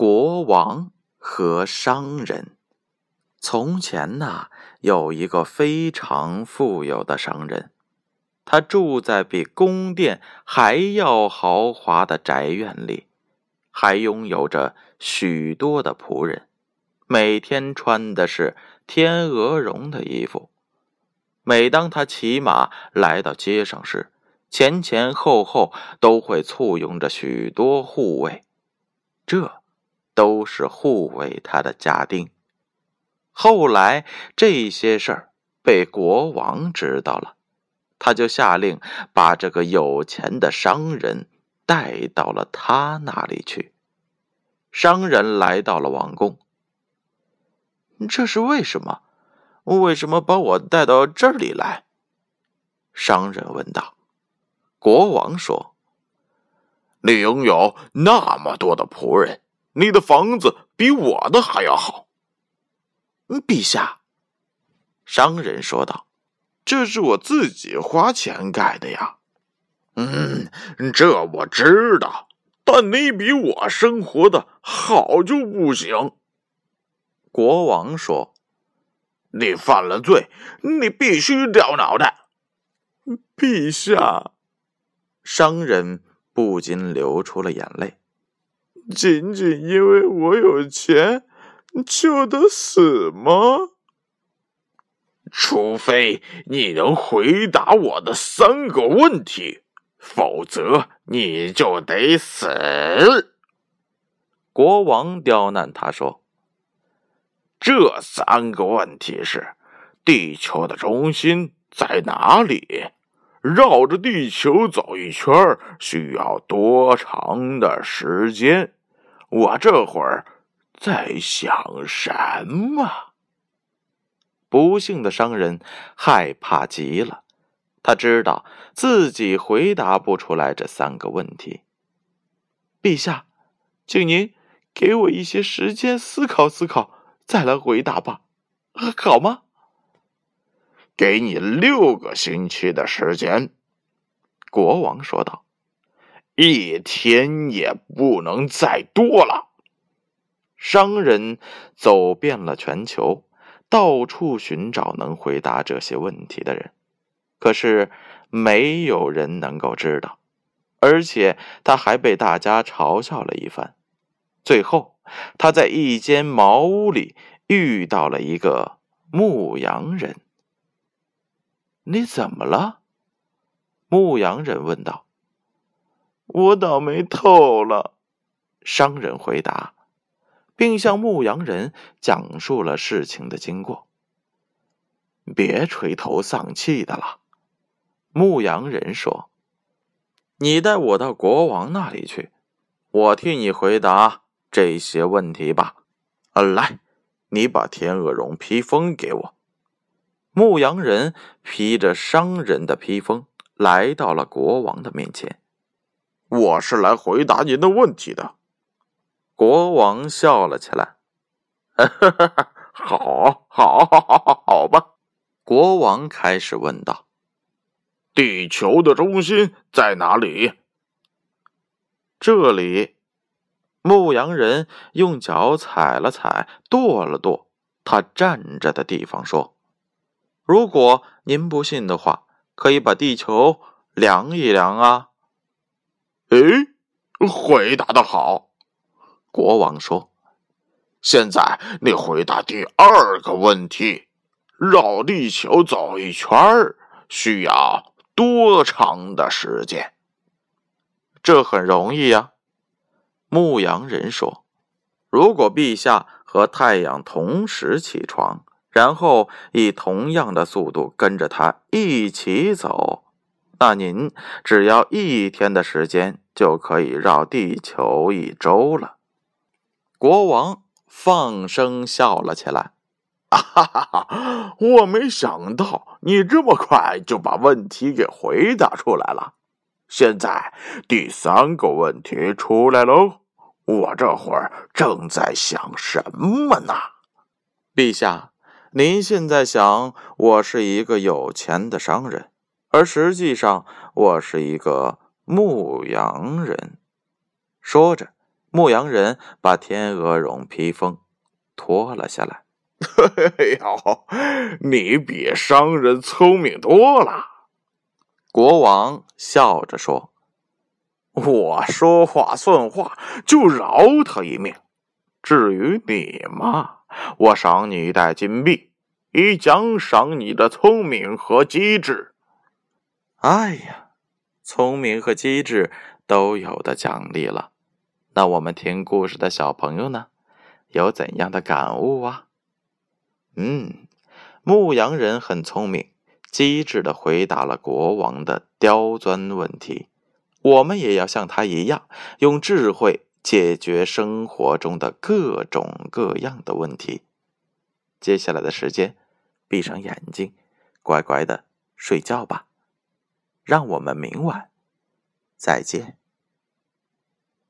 国王和商人。从前呐，有一个非常富有的商人，他住在比宫殿还要豪华的宅院里，还拥有着许多的仆人，每天穿的是天鹅绒的衣服。每当他骑马来到街上时，前前后后都会簇拥着许多护卫。这。都是护卫他的家丁。后来这些事儿被国王知道了，他就下令把这个有钱的商人带到了他那里去。商人来到了王宫，这是为什么？为什么把我带到这里来？商人问道。国王说：“你拥有那么多的仆人。”你的房子比我的还要好，陛下。商人说道：“这是我自己花钱盖的呀。”“嗯，这我知道，但你比我生活的好就不行。”国王说：“你犯了罪，你必须掉脑袋。”陛下，商人不禁流出了眼泪。仅仅因为我有钱，就得死吗？除非你能回答我的三个问题，否则你就得死。国王刁难他说：“这三个问题是：地球的中心在哪里？绕着地球走一圈需要多长的时间？”我这会儿在想什么？不幸的商人害怕极了，他知道自己回答不出来这三个问题。陛下，请您给我一些时间思考思考，再来回答吧，好吗？给你六个星期的时间，国王说道。一天也不能再多了。商人走遍了全球，到处寻找能回答这些问题的人，可是没有人能够知道，而且他还被大家嘲笑了一番。最后，他在一间茅屋里遇到了一个牧羊人。“你怎么了？”牧羊人问道。我倒霉透了，商人回答，并向牧羊人讲述了事情的经过。别垂头丧气的了，牧羊人说：“你带我到国王那里去，我替你回答这些问题吧。”啊，来，你把天鹅绒披风给我。牧羊人披着商人的披风来到了国王的面前。我是来回答您的问题的。国王笑了起来。好，好，好，好，好吧。国王开始问道：“地球的中心在哪里？”这里。牧羊人用脚踩了踩，跺了跺他站着的地方，说：“如果您不信的话，可以把地球量一量啊。”哎，回答的好，国王说：“现在你回答第二个问题，绕地球走一圈需要多长的时间？”这很容易呀，牧羊人说：“如果陛下和太阳同时起床，然后以同样的速度跟着他一起走。”那您只要一天的时间就可以绕地球一周了。国王放声笑了起来。哈哈哈！我没想到你这么快就把问题给回答出来了。现在第三个问题出来喽，我这会儿正在想什么呢？陛下，您现在想我是一个有钱的商人，而实际上我是一个牧羊人。说着，牧羊人把天鹅绒披风脱了下来。哎呦，你比商人聪明多了。国王笑着说：“我说话算话，就饶他一命。至于你嘛，我赏你一袋金币，以奖赏你的聪明和机智。”哎呀，聪明和机智都有的奖励了。那我们听故事的小朋友呢，有怎样的感悟啊？嗯，牧羊人很聪明，机智的回答了国王的刁钻问题。我们也要像他一样，用智慧解决生活中的各种各样的问题。接下来的时间，闭上眼睛，乖乖的睡觉吧。让我们明晚再见。